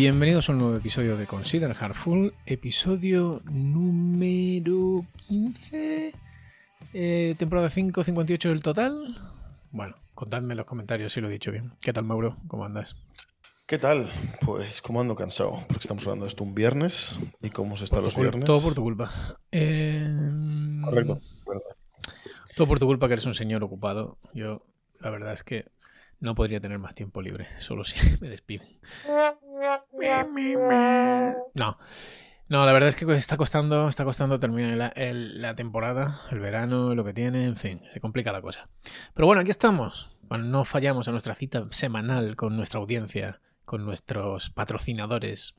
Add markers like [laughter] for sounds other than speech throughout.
Bienvenidos a un nuevo episodio de Consider Hardful, episodio número 15, eh, temporada 5, 58 del total. Bueno, contadme en los comentarios si lo he dicho bien. ¿Qué tal, Mauro? ¿Cómo andas? ¿Qué tal? Pues como ando cansado, porque estamos hablando de esto un viernes y cómo se está Por los viernes. Todo por tu culpa. Eh, Correcto. Todo por tu culpa que eres un señor ocupado. Yo, la verdad es que no podría tener más tiempo libre, solo si [laughs] me despiden. No. No, la verdad es que está costando, está costando terminar la, el- la temporada, el verano, lo que tiene, en fin, se complica la cosa. Pero bueno, aquí estamos. Bueno, no fallamos a nuestra cita semanal con nuestra audiencia, con nuestros patrocinadores.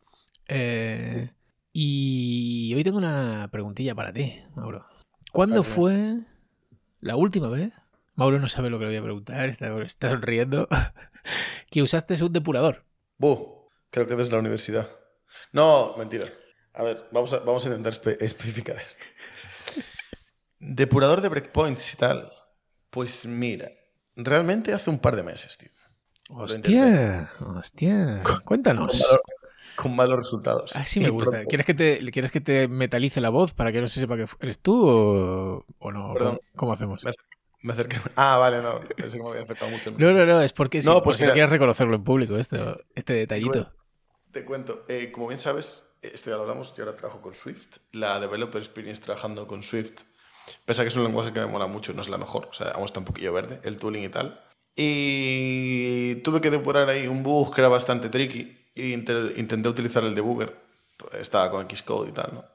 Eh, y hoy tengo una preguntilla para ti, Mauro. ¿Cuándo Vale. fue la última vez? Mauro no sabe lo que le voy a preguntar, está, está sonriendo. [laughs] que usaste un depurador. Buh, creo que desde la universidad. No, mentira. A ver, vamos a, vamos a intentar espe- especificar esto. Depurador de breakpoints y tal. Pues mira, realmente hace un par de meses, tío. Hostia, hostia. Cuéntanos. Con, valor- con malos resultados. Así me gusta. ¿Quieres que, te, ¿Quieres que te metalice la voz para que no se sepa que eres tú o, o no? Perdón. ¿Cómo, hacemos? Me- Me acerqué. Ah, vale, no. Pensé que me había afectado mucho. el- No, no, no, es porque, No, pues si no quieres reconocerlo en público, esto, este detallito. Te cuento, eh, como bien sabes, esto ya lo hablamos, yo ahora trabajo con Swift. La Developer Experience trabajando con Swift, pese a que es un lenguaje que me mola mucho, no es la mejor, o sea, aún está un poquillo verde, el tooling y tal. Y tuve que depurar ahí un bug que era bastante tricky intenté utilizar el debugger, estaba con Xcode y tal, ¿no?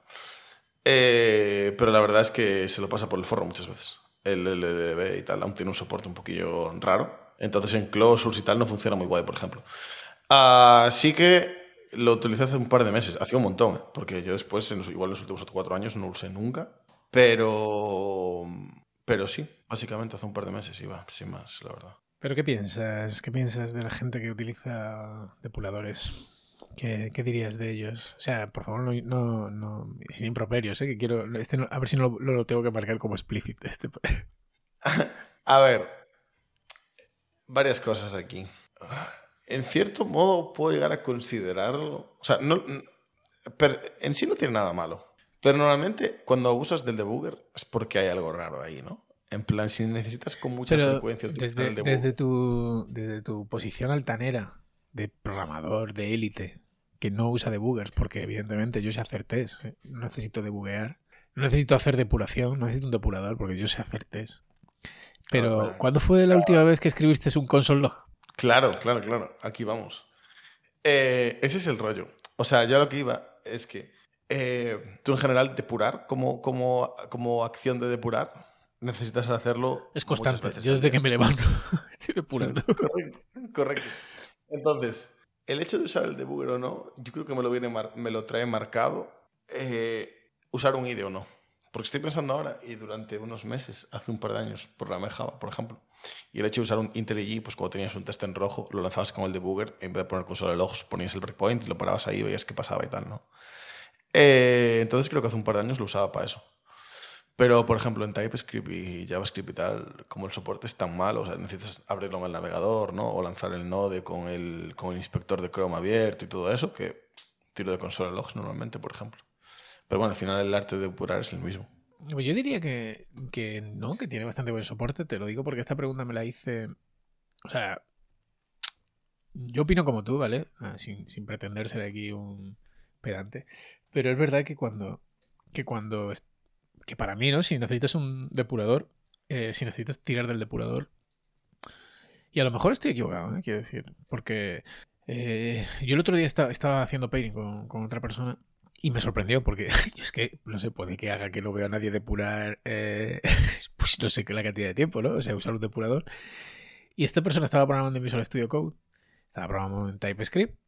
Eh, pero la verdad es que se lo pasa por el forro muchas veces. El LLB y tal, aún tiene un soporte un poquillo raro. Entonces en Closures y tal no funciona muy guay, por ejemplo. Así que lo utilicé hace un par de meses, hacía un montón, porque yo después, en los- igual en los últimos cuatro años, no lo usé nunca. Pero, pero sí, básicamente hace un par de meses iba, sin más, la verdad. ¿Pero qué piensas? ¿Qué piensas de la gente que utiliza depuradores? ¿Qué, qué dirías de ellos? O sea, por favor, no, no, no sin improperios, ¿eh? que quiero, este no- a ver si no lo, lo tengo que marcar como explícito. Este. [laughs] A ver, varias cosas aquí. En cierto modo puedo llegar a considerarlo. O sea, no, en sí no tiene nada malo. Pero normalmente cuando abusas del debugger es porque hay algo raro ahí, ¿no? En plan, si necesitas con mucha Pero frecuencia utilizar desde, el debugger. desde, tu, desde tu posición altanera de programador, de élite, que no usa debuggers, porque evidentemente yo sé hacer test, no necesito debuguear, no necesito hacer depuración, no necesito un depurador, porque yo sé hacer test. Pero. ¿cuándo fue la última vez que escribiste un console log? Claro, claro, claro. Aquí vamos. Eh, ese es el rollo. O sea, yo lo que iba es que eh, tú en general depurar, como, como, como acción de depurar, necesitas hacerlo. Es constante. Yo desde que me levanto [laughs] estoy depurando. [laughs] correcto, correcto. Entonces, el hecho de usar el debugger o no, yo creo que me lo, viene mar- me lo trae marcado eh, usar un IDE o no. Porque estoy pensando ahora, y durante unos meses, hace un par de años, programé Java, por ejemplo, y el hecho de usar un IntelliJ, pues cuando tenías un test en rojo, lo lanzabas con el debugger, en vez de poner con solo el ojos, ponías el breakpoint y lo parabas ahí y veías qué pasaba y tal, ¿no? Eh, entonces creo que hace un par de años lo usaba para eso. Pero, por ejemplo, en TypeScript y JavaScript y tal, como el soporte es tan malo, o sea, necesitas abrirlo en el navegador, ¿no? O lanzar el node con el, con el inspector de Chrome abierto y todo eso, que tiro de consola logs normalmente, por ejemplo. Pero bueno, al final el arte de depurar es el mismo. Pues yo diría que, que no, que tiene bastante buen soporte. Te lo digo porque esta pregunta me la hice. O sea, yo opino como tú, ¿vale? Ah, sin, sin pretender ser aquí un pedante. Pero es verdad que cuando. Que cuando. Que para mí, ¿no? Si necesitas un depurador. eh, si necesitas tirar del depurador. Y a lo mejor estoy equivocado, ¿eh? quiero decir. Porque. eh, yo el otro día estaba, haciendo pairing con, con otra persona. Y me sorprendió porque [laughs] yo es que no sé, puede que haga que no veo a nadie depurar, eh, [laughs] pues no sé qué la cantidad de tiempo, ¿no? O sea, usar un depurador. Y esta persona estaba programando en Visual Studio Code, estaba programando en TypeScript.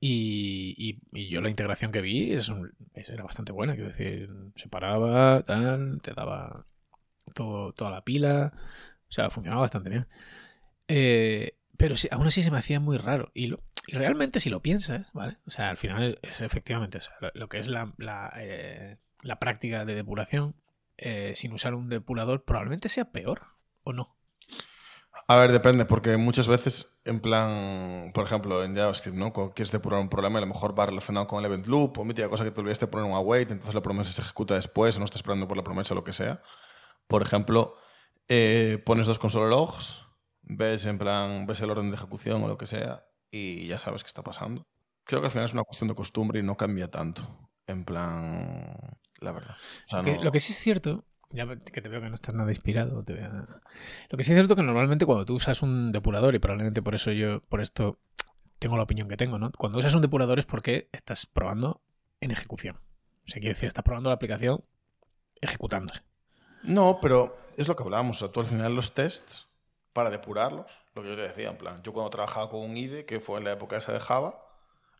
Y, y- y yo la integración que vi es un- es- era bastante buena, quiero decir, se paraba, tal, te daba todo, toda la pila, o sea, funcionaba bastante bien. Eh, pero sí, aún así se me hacía muy raro. Y, lo- y realmente si lo piensas, ¿vale? O sea, al final es efectivamente lo, que es la, la, eh, práctica de depuración eh, sin usar un depurador probablemente sea peor, ¿o no? A ver, depende, porque muchas veces, en plan, por ejemplo, en JavaScript, ¿no? Cuando quieres depurar un problema, a lo mejor va relacionado con el event loop, o mítica cosa que te olvidaste poner un await, entonces la promesa se ejecuta después, o no estás esperando por la promesa o lo que sea. Por ejemplo, eh, pones dos console logs, ves en plan, ves el orden de ejecución o lo que sea, y ya sabes qué está pasando. Creo que al final es una cuestión de costumbre y no cambia tanto. En plan, la verdad. O sea, Que- no- Lo que sí es cierto, ya que te veo que no estás nada inspirado, te veo- lo que sí es cierto que normalmente cuando tú usas un depurador, y probablemente por eso yo, por esto tengo la opinión que tengo, ¿no? Cuando usas un depurador es porque estás probando en ejecución. O sea, quiere decir, estás probando la aplicación ejecutándose. No, pero es lo que hablábamos. O sea, tú al final los tests, para depurarlos, lo que yo te decía, en plan, yo cuando trabajaba con un IDE, que fue en la época esa de Java,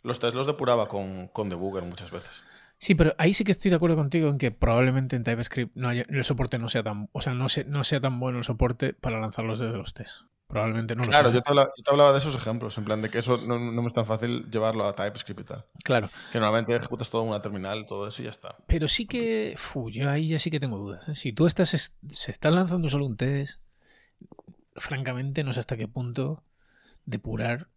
los tests los depuraba con, con debugger muchas veces. Sí, pero ahí sí que estoy de acuerdo contigo en que probablemente en TypeScript no haya- el soporte no sea tan, o sea, no, se- no sea tan bueno el soporte para lanzarlos desde los tests. Probablemente no lo Claro, yo te, hablaba, yo te hablaba de esos ejemplos, en plan de que eso no, no me es tan fácil llevarlo a TypeScript y tal. Claro. Que normalmente ejecutas todo en una terminal, todo eso y ya está. Pero sí que. fu, yo ahí ya sí que tengo dudas. ¿eh? Si tú estás. es- Se está lanzando solo un test. Francamente, no sé hasta qué punto depurar.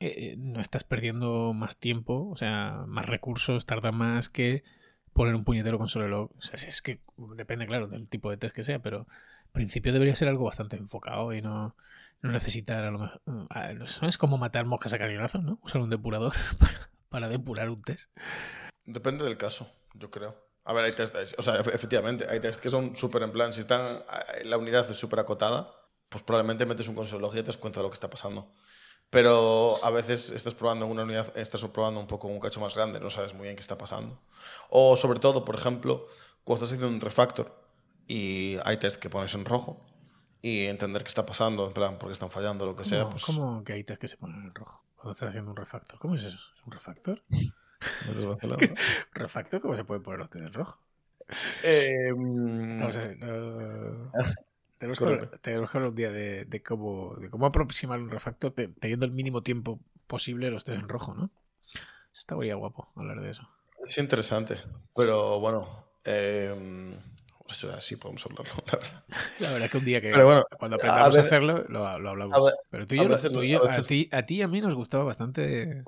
eh, no estás perdiendo más tiempo, o sea, más recursos, tarda más que poner un puñetero con solo. O sea, es que depende, claro, del tipo de test que sea, pero en principio debería ser algo bastante enfocado y no, no necesitar a lo mejor. ah, no Es como matar moscas a cañonazos, ¿no? Usar un depurador [laughs] para, depurar un test. Depende del caso, yo creo. A ver, hay test, o sea, efe- efectivamente, hay test que son súper en plan, si están, eh, la unidad es súper acotada, pues probablemente metes un console log y te das cuenta de lo que está pasando. Pero a veces estás probando en una unidad, estás probando un poco un cacho más grande, no sabes muy bien qué está pasando. O sobre todo, por ejemplo, cuando estás haciendo un refactor y hay test que pones en rojo y entender qué está pasando, en plan, porque están fallando, lo que sea, ¿Cómo, pues... cómo que hay test que se ponen en rojo? Cuando estás haciendo un refactor. ¿Cómo es eso? ¿Es un refactor? [laughs] metes [laughs] vacilando. ¿Un refactor? ¿Cómo se puede poner los test en rojo? Eh, Estamos haciendo- Tenemos que, hablar, tenemos que hablar un día de, de cómo, de cómo aproximar un refactor te- teniendo el mínimo tiempo posible los test en rojo, ¿no? Estaría guapo hablar de eso. Es interesante, pero bueno, eh, sí podemos hablarlo, [laughs] la verdad. La verdad es que un día que Pero bueno, cuando a aprendamos a, hacerlo, lo, lo hablamos. a ver- Pero tú y a yo, lo- veces- tú y yo- a a, ti, a ti y a mí nos gustaba bastante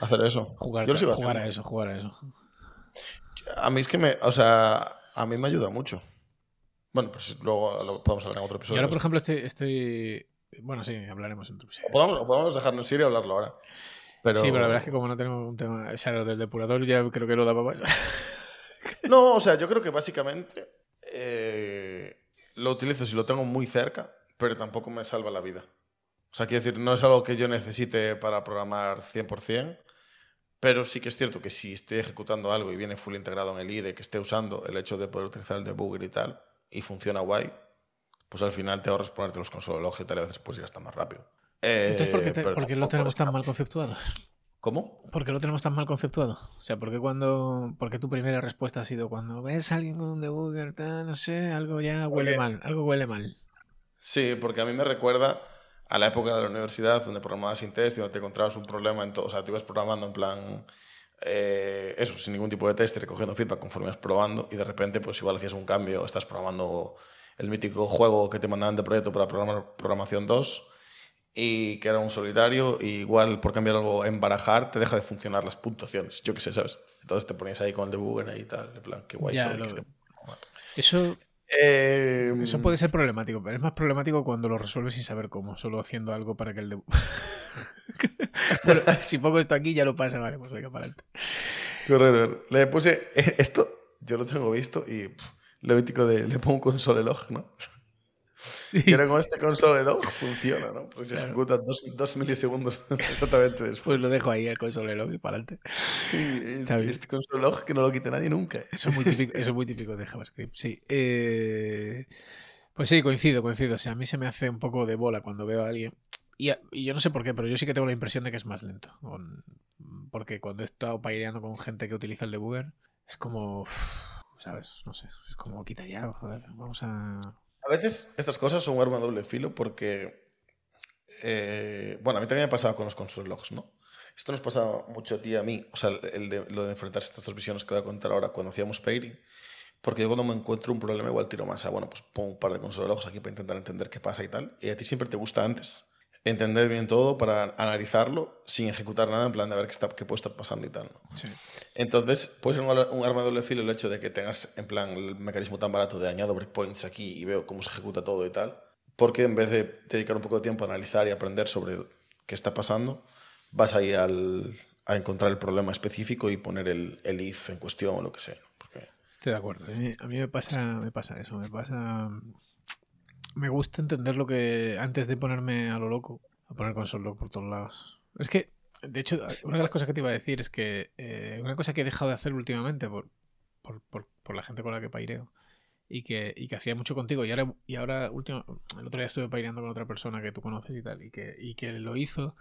Hacer eso. jugar, Yo a eso, jugar a eso. A mí es que me, o sea, a mí me ayuda mucho. Bueno, pues luego lo podemos hablar en otro Y episodio. ahora, por ejemplo, estoy, estoy... Bueno, sí, hablaremos en otro episodio. O podemos, o podemos dejarnos ir y hablarlo ahora. Pero... Sí, pero la verdad es que como no tenemos un tema... O sea, lo del depurador ya creo que lo daba más. [laughs] No, o sea, yo creo que básicamente eh, lo utilizo si lo tengo muy cerca, pero tampoco me salva la vida. O sea, quiero decir, no es algo que yo necesite para programar 100%, pero sí que es cierto que si estoy ejecutando algo y viene full integrado en el IDE, que esté usando el hecho de poder utilizar el debugger y tal, y funciona guay, pues al final te ahorras ponerte los console log y tal, y a veces puedes ir hasta más rápido. Eh, Entonces, ¿por qué, te- pero por qué lo tenemos tan mal conceptuado? ¿Cómo? ¿Por qué lo tenemos tan mal conceptuado? O sea, ¿por qué cuando... ¿Por qué tu primera respuesta ha sido cuando ves a alguien con un debugger, tal, no sé, algo ya huele Porque- mal, algo huele mal? Sí, porque a mí me recuerda a la época de la universidad donde programabas sin test y donde te encontrabas un problema en todo. O sea, tú ibas programando en plan. Eh, eso, sin ningún tipo de test, y recogiendo feedback conforme ibas probando y de repente, pues igual hacías un cambio, estás programando el mítico juego que te mandaban de proyecto para programar programación 2 y que era un solitario y igual por cambiar algo en barajar te deja de funcionar las puntuaciones, yo qué sé, ¿sabes? Entonces te ponías ahí con el debugger ahí y tal, en plan, qué guay Ya, lo- este- Eso, Eh, eso puede ser problemático, pero es más problemático cuando lo resuelves sin saber cómo, solo haciendo algo para que el debugger... [laughs] [laughs] bueno, si pongo esto aquí ya lo pasa, vale, pues venga, para adelante. Horror. Le puse eh, esto, yo lo tengo visto y pff, lo mítico de le pongo un console log, ¿no? Sí. Ahora con este console log funciona, ¿no? Pues se Claro. ejecuta dos, dos milisegundos [laughs] exactamente después. Pues lo dejo ahí el consolero y para adelante. Y bien. este console log que no lo quite nadie nunca. Eso es muy típico, eso es muy típico de JavaScript, sí. Eh, pues sí, coincido, coincido. O sea, a mí se me hace un poco de bola cuando veo a alguien. Y, y yo no sé por qué, pero yo sí que tengo la impresión de que es más lento. Con- porque cuando he estado paireando con gente que utiliza el debugger, es como. ¿Sabes? No sé. Es como quita ya, joder. Vamos a. A veces estas cosas son un arma doble filo porque, eh, bueno, a mí también me ha pasado con los console logs, ¿no? Esto nos pasaba mucho a ti y a mí, o sea, el de, lo de enfrentarse a estas dos visiones que voy a contar ahora cuando hacíamos pairing, Porque yo cuando me encuentro un problema igual tiro más a, bueno, pues pongo un par de consolas aquí para intentar entender qué pasa y tal. Y a ti siempre te gusta antes entender bien todo para analizarlo sin ejecutar nada en plan de ver qué, está, qué puede estar pasando y tal. ¿no? Sí. Entonces, puede ser un, un arma de doble filo el hecho de que tengas en plan el mecanismo tan barato de añado breakpoints aquí y veo cómo se ejecuta todo y tal. Porque en vez de dedicar un poco de tiempo a analizar y aprender sobre qué está pasando, vas ahí al, a encontrar el problema específico y poner el, el if en cuestión o lo que sea. ¿no? Porque Estoy de acuerdo. A mí, a mí me pasa, me pasa eso, me pasa. Me gusta entender lo que. antes de ponerme a lo loco, a poner console log por todos lados. Es que, de hecho, una de las cosas que te iba a decir es que eh, una cosa que he dejado de hacer últimamente por, por, por, por la gente con la que paireo y que, y que hacía mucho contigo y ahora, y ahora último, el otro día estuve paireando con otra persona que tú conoces y tal y que, y que lo hizo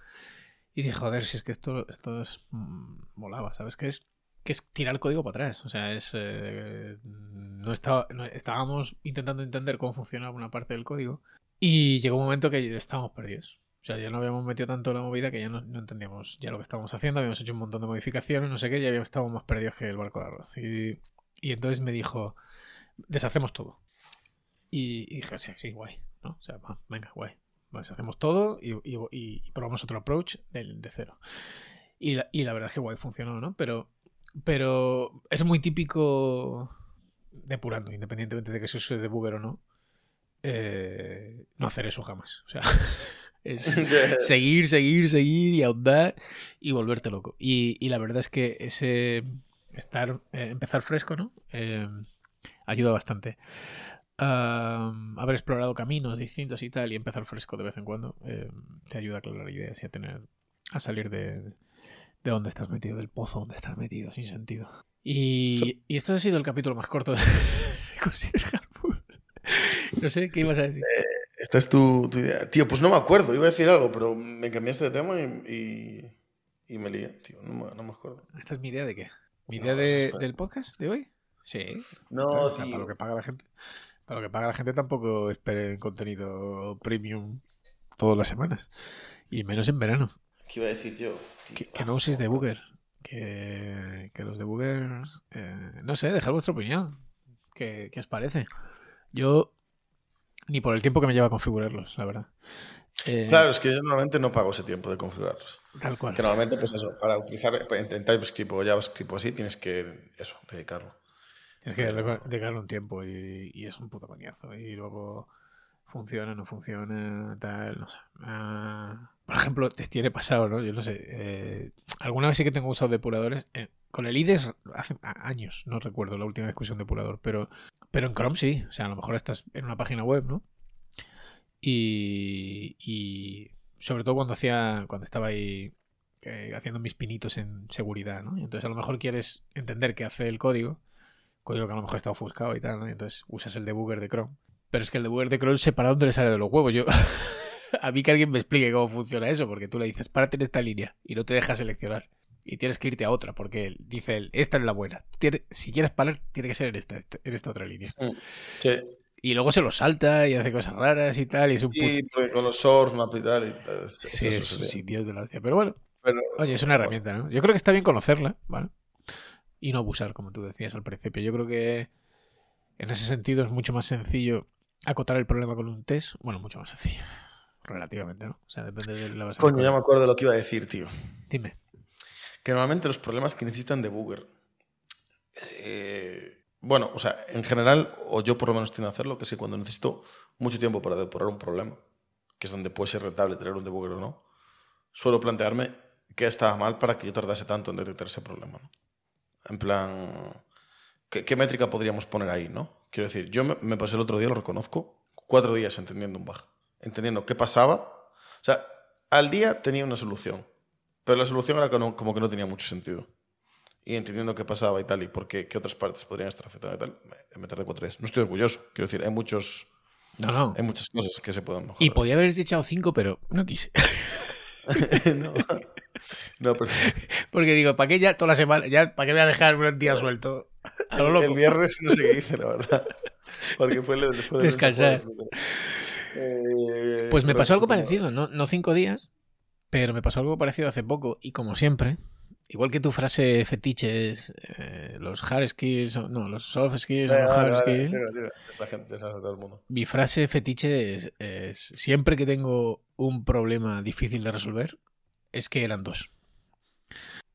y dije, joder, si es que esto, esto es mm, molaba, ¿sabes? Que es que es tirar código para atrás. O sea, es. eh, no, estaba, no- estábamos intentando entender cómo funcionaba una parte del código. Y llegó un momento que estábamos perdidos. O sea, ya no habíamos metido tanto la movida que ya no, no entendíamos ya lo que estábamos haciendo. Habíamos hecho un montón de modificaciones, no sé qué, ya estábamos más perdidos que el barco de arroz. Y, y entonces me dijo: deshacemos todo. Y, y dije: sí, sí, guay. ¿no? O sea, va, venga, guay. Deshacemos todo y, y, probamos otro approach de, de cero. La, y la verdad es que guay funcionó, ¿no? Pero pero es muy típico depurando, independientemente de que eso sea debugger o no. eh, no hacer eso jamás. O sea, [laughs] es [laughs] seguir, seguir, seguir y ahondar y volverte loco. Y, y la verdad es que ese estar, eh, empezar fresco, ¿no? Eh, ayuda bastante. Am, haber explorado caminos distintos y tal y empezar fresco de vez en cuando eh, te ayuda a aclarar ideas y a tener a salir de, de dónde estás metido, del pozo donde estás metido, sin sentido. Y, y esto ha sido el capítulo más corto de [laughs] Consider Hardful. No sé, ¿qué ibas a decir? esta es tu, tu idea. Tío, pues no me acuerdo, iba a decir algo, pero me cambiaste de tema y, y, y me lié, tío. No me, no me acuerdo. ¿Esta es mi idea de qué? ¿Mi idea de- del podcast de hoy? Sí. No, O sea, tío. para lo que paga la gente. Para lo que paga la gente tampoco esperen contenido premium todas las semanas. Y menos en verano. ¿Qué iba a decir yo? Que, que no uséis debugger. Que, que los debuggers. eh, no sé, dejad vuestra opinión. ¿Qué, qué os parece? Yo. Ni por el tiempo que me lleva a configurarlos, la verdad. Eh, Claro, es que yo normalmente no pago ese tiempo de configurarlos. Tal cual. Que normalmente, pues eso, para utilizar en en TypeScript o JavaScript o así, tienes que, eso, dedicarlo. Tienes que dedicarle un tiempo y, y es un puto coñazo. Y luego funciona, no funciona, tal, no sé. Ah, por ejemplo, te tiene pasado, ¿no? Yo no sé. eh, alguna vez sí que tengo usado depuradores. eh, con el IDES hace años, no recuerdo la última un depurador, pero, pero en Chrome sí. O sea, a lo mejor estás en una página web, ¿no? Y, y sobre todo cuando hacía cuando estaba ahí eh, haciendo mis pinitos en seguridad, ¿no? Entonces a lo mejor quieres entender qué hace el código código que a lo mejor está ofuscado y tal, ¿no? Entonces usas el debugger de Chrome. Pero es que el debugger de Chrome se para dónde le sale de los huevos. Yo, [laughs] a mí que alguien me explique cómo funciona eso, porque tú le dices, párate en esta línea y no te deja seleccionar. Y tienes que irte a otra, porque dice, él, esta es la buena. Si quieres parar, tiene que ser en esta, en esta otra línea. Sí. Y luego se lo salta y hace cosas raras y tal, y es un puto... Y porque con los source, map y tal. Y, tal, Sí, es un sitio de la hostia. Pero bueno, Pero, Oye, es una herramienta, ¿no? Yo creo que está bien conocerla, ¿vale? Y no abusar, como tú decías al principio. Yo creo que en ese sentido es mucho más sencillo acotar el problema con un test. Bueno, mucho más sencillo. [laughs] Relativamente, ¿no? O sea, depende de la base. coño, ya me acuerdo de lo que iba a decir, tío. Dime. Que normalmente los problemas que necesitan debugger. eh, bueno, o sea, en general, o yo por lo menos tiendo a hacerlo, que es que cuando necesito mucho tiempo para depurar un problema, que es donde puede ser rentable tener un debugger o no, suelo plantearme qué estaba mal para que yo tardase tanto en detectar ese problema. ¿no? En plan, ¿qué, qué métrica podríamos poner ahí? ¿no? Quiero decir, yo me, me pasé el otro día, lo reconozco, cuatro días entendiendo un bug, entendiendo qué pasaba. O sea, al día tenía una solución, pero la solución era no- como que no tenía mucho sentido. Y entendiendo qué pasaba y tal, y por qué, qué otras partes podrían estar afectadas y tal, me, me tardé cuatro días. No estoy orgulloso, quiero decir, hay, muchos, No, no. hay muchas cosas que se pueden mejorar. Y podía haber echado cinco, pero no quise. [laughs] no. No, pero [laughs] Porque digo, ¿para qué ya toda la semana? Ya, ¿Para qué voy a dejar un día suelto? El, loco. el viernes no sé qué hice, la verdad. Porque fue el después de Descansar. Eh, Pues me pasó algo parecido, no, no cinco días, pero me pasó algo parecido hace poco y como siempre, igual que tu frase fetiche es eh, los hard skills, no, los soft skills, Vale, los hard skills. La gente se todo el mundo. Mi frase fetiche es, es, siempre que tengo un problema difícil de resolver, es que eran dos.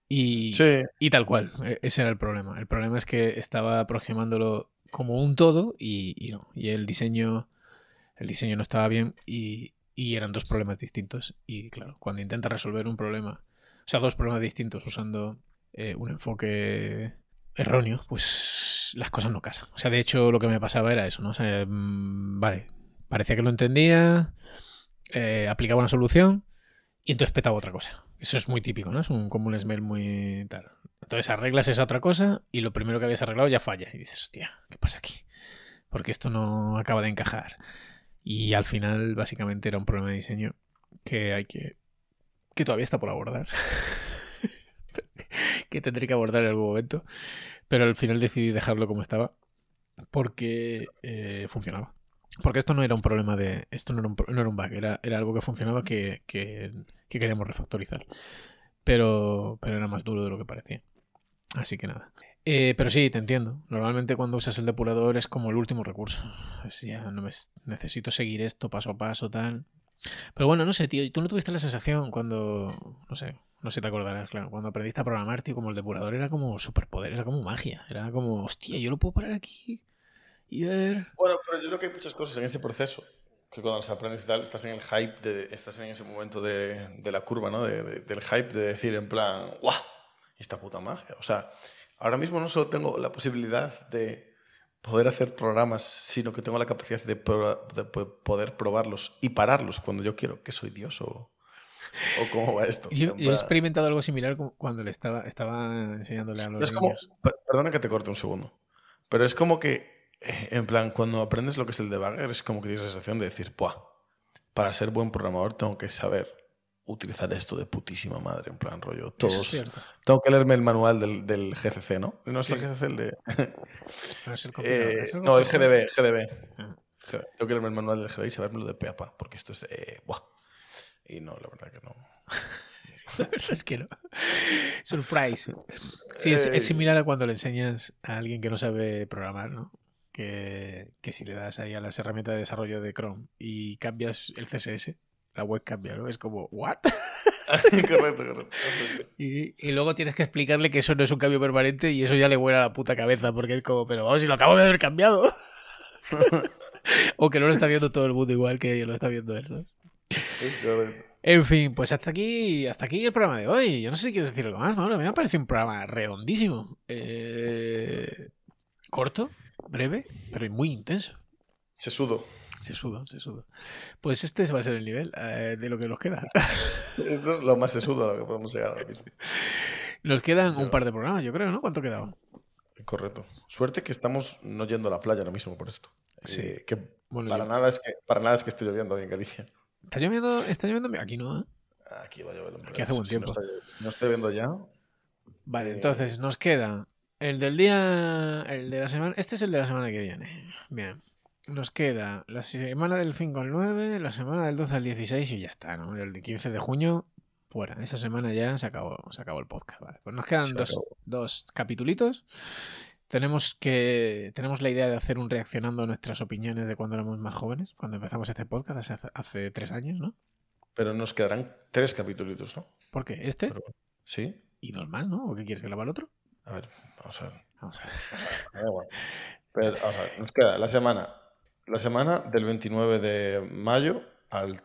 Y, Sí, y tal cual, e- ese era el problema. El problema es que estaba aproximándolo como un todo y, y no. Y el diseño, el diseño no estaba bien y, y eran dos problemas distintos. Y claro, cuando intentas resolver un problema, o sea, dos problemas distintos usando eh, un enfoque erróneo, pues las cosas no casan. O sea, de hecho, lo que me pasaba era eso, ¿no? O sea, mm, vale, parecía que lo entendía, eh, aplicaba una solución y entonces petaba otra cosa. Eso es muy típico, ¿no? Es un, como un smell muy tal. Entonces arreglas esa otra cosa y lo primero que habías arreglado ya falla. Y dices, hostia, ¿qué pasa aquí? Porque esto no acaba de encajar. Y al final, básicamente, era un problema de diseño que hay que. que todavía está por abordar. [laughs] que tendré que abordar en algún momento. Pero al final decidí dejarlo como estaba. Porque eh, funcionaba. Porque esto no era un problema de. Esto no era un, no era un bug, era, era algo que funcionaba que, que, que queríamos refactorizar. Pero, pero era más duro de lo que parecía. Así que nada. Eh, pero sí, te entiendo. Normalmente cuando usas el depurador es como el último recurso. Es no me, necesito seguir esto paso a paso, tal. Pero bueno, no sé, tío. ¿Tú no tuviste la sensación cuando. No sé, no sé te acordarás, claro. Cuando aprendiste a programar, tío, como el depurador era como superpoder, era como magia. Era como, hostia, yo lo puedo parar aquí y ver. Bueno, pero yo creo que hay muchas cosas en ese proceso que cuando las aprendes y tal, estás en el hype, de, estás en ese momento de, de la curva, ¿no? De- de- del hype de decir en plan, ¡guau! Esta puta magia. O sea, ahora mismo no solo tengo la posibilidad de poder hacer programas, sino que tengo la capacidad de, pro- de po- poder probarlos y pararlos cuando yo quiero, que soy Dios o, o cómo va esto. Yo, yo he experimentado algo similar cu- cuando le estaba, estaba enseñándole a los es como, niños. per- perdona que te corte un segundo, pero es como que, en plan, cuando aprendes lo que es el debugger, es como que tienes la sensación de decir, ¡buah! Para ser buen programador tengo que saber utilizar esto de putísima madre, en plan rollo. Es Todos, cierto. tengo que leerme el manual del, del GCC, ¿no? No es el. GCC, el de... [laughs] Es el [laughs] Eh, es el no, el. GDB, GDB. Ah. Tengo que leerme el manual del GDB y sabérmelo de pe a pa, porque esto es... eh, ¡buah! Y no, la verdad que no. [laughs] La verdad es que no. Surprise. Sí, es, Eh. es similar a cuando le enseñas a alguien que no sabe programar, ¿no? Que, que si le das ahí a las herramientas de desarrollo de Chrome y cambias el CSS, la web cambia, ¿no? Es como, ¿what? [laughs] correcto, correcto. [laughs] Y, y luego tienes que explicarle que eso no es un cambio permanente y eso ya le vuela la puta cabeza porque es como, pero vamos, si lo acabo de haber cambiado. [laughs] o que no lo está viendo todo el mundo igual que lo está viendo él. Correcto. En fin, pues hasta aquí, hasta aquí el programa de hoy. Yo no sé si quieres decir algo más, Mauro. A mí me parece un programa redondísimo. Eh, corto, breve, pero muy intenso. Se sudo. Se sudo, se sudo. Pues este va a ser el nivel eh, de lo que nos queda. [laughs] Esto es lo más sesudo a lo que podemos llegar ahora mismo. Nos quedan un par de programas, yo creo, ¿no? ¿Cuánto quedaba? Correcto. Suerte que estamos no yendo a la playa ahora mismo por esto. Sí. Eh, que Bueno, para yo- nada es que para nada es que esté lloviendo hoy en Galicia. ¿Está lloviendo? ¿Está lloviendo? Aquí no, ¿eh? Aquí va a llover. Aquí hace buen Si no tiempo. está- no estoy viendo ya. Vale, Eh, entonces nos queda el del día. El de la semana. Este es el de la semana que viene. Bien. Nos queda la semana del 5 al 9, la semana del 12 al 16 y ya está, ¿no? El de 15 de junio, fuera. Esa semana ya se acabó, se acabó el podcast. Vale. Pues nos quedan dos, dos capitulitos. Tenemos que. Tenemos la idea de hacer un reaccionando a nuestras opiniones de cuando éramos más jóvenes, cuando empezamos este podcast hace, hace tres años, ¿no? Pero nos quedarán tres capítulos, ¿no? ¿Por qué? Este Pero- ¿Sí? y dos más, ¿no? ¿O qué quieres que grabar otro? A ver, vamos a ver. Vamos a ver. Da igual. Pero, vamos a ver, Nos queda la semana, la semana del 29 de mayo al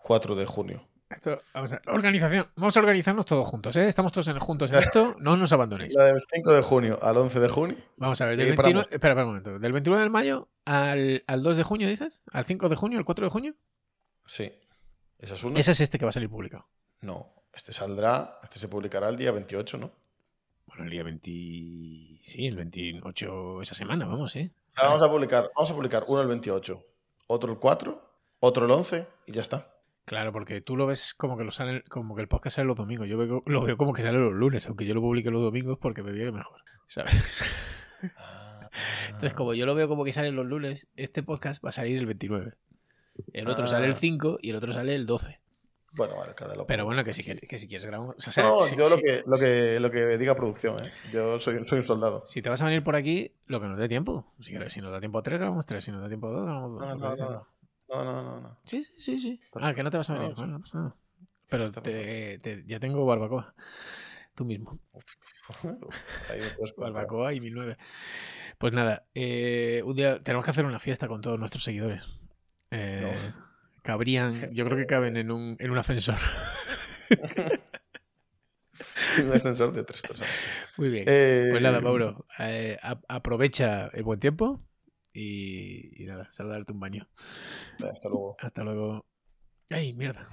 4 de junio. Esto, vamos a ver, organización. Vamos a organizarnos todos juntos, ¿eh? Estamos todos en- juntos en esto. [laughs] No nos abandonéis. La del 5 de junio al 11 de junio. Vamos a ver, del Eh, 29, paramos. espera, espera un momento. Del 29 de mayo al, al 2 de junio, ¿dices? ¿Al 5 de junio? ¿Al 4 de junio? Sí. ¿Esa es una? Ese es este que va a salir publicado. No. Este saldrá, este se publicará el día 28, ¿no? Bueno, el día 20... Sí, el 28 esa semana, vamos, ¿eh? O sea, vamos a publicar, vamos a publicar uno el 28, otro el 4, otro el 11 y ya está. Claro, porque tú lo ves como que lo sale, como que el podcast sale los domingos. Yo veo, lo veo como que sale los lunes, aunque yo lo publique los domingos porque me viene mejor. ¿Sabes? [laughs] Entonces, como yo lo veo como que sale los lunes, este podcast va a salir el 29. El otro Ah. sale el 5 y el otro sale el 12. Bueno, vale, cada loco. Pero bueno, que si, quieres, que si quieres. O sea, No, si, yo lo que, lo, que, lo que diga producción, ¿eh? Yo soy, soy un soldado. si te vas a venir por aquí, lo que nos dé tiempo. Si, nos da tiempo a tres, grabamos tres. Si nos da tiempo a dos, grabamos dos. No, no, no. No, no, no, no. Sí, sí, sí, sí. Ah, que no te vas a venir. Bueno, no pasa nada. Pero te- te- ya tengo barbacoa. Tú mismo. Ahí. Barbacoa y 1009. Pues nada, eh, un día tenemos que hacer una fiesta con todos nuestros seguidores. Eh, Cabrían, [laughs] yo creo que caben en un, en un ascensor. [laughs] Un ascensor de tres personas. Muy bien. Eh, Pues nada, Mauro, eh, a- aprovecha el buen tiempo y, y nada, sal a darte un baño. Hasta luego. Hasta luego. ¡Ay, mierda!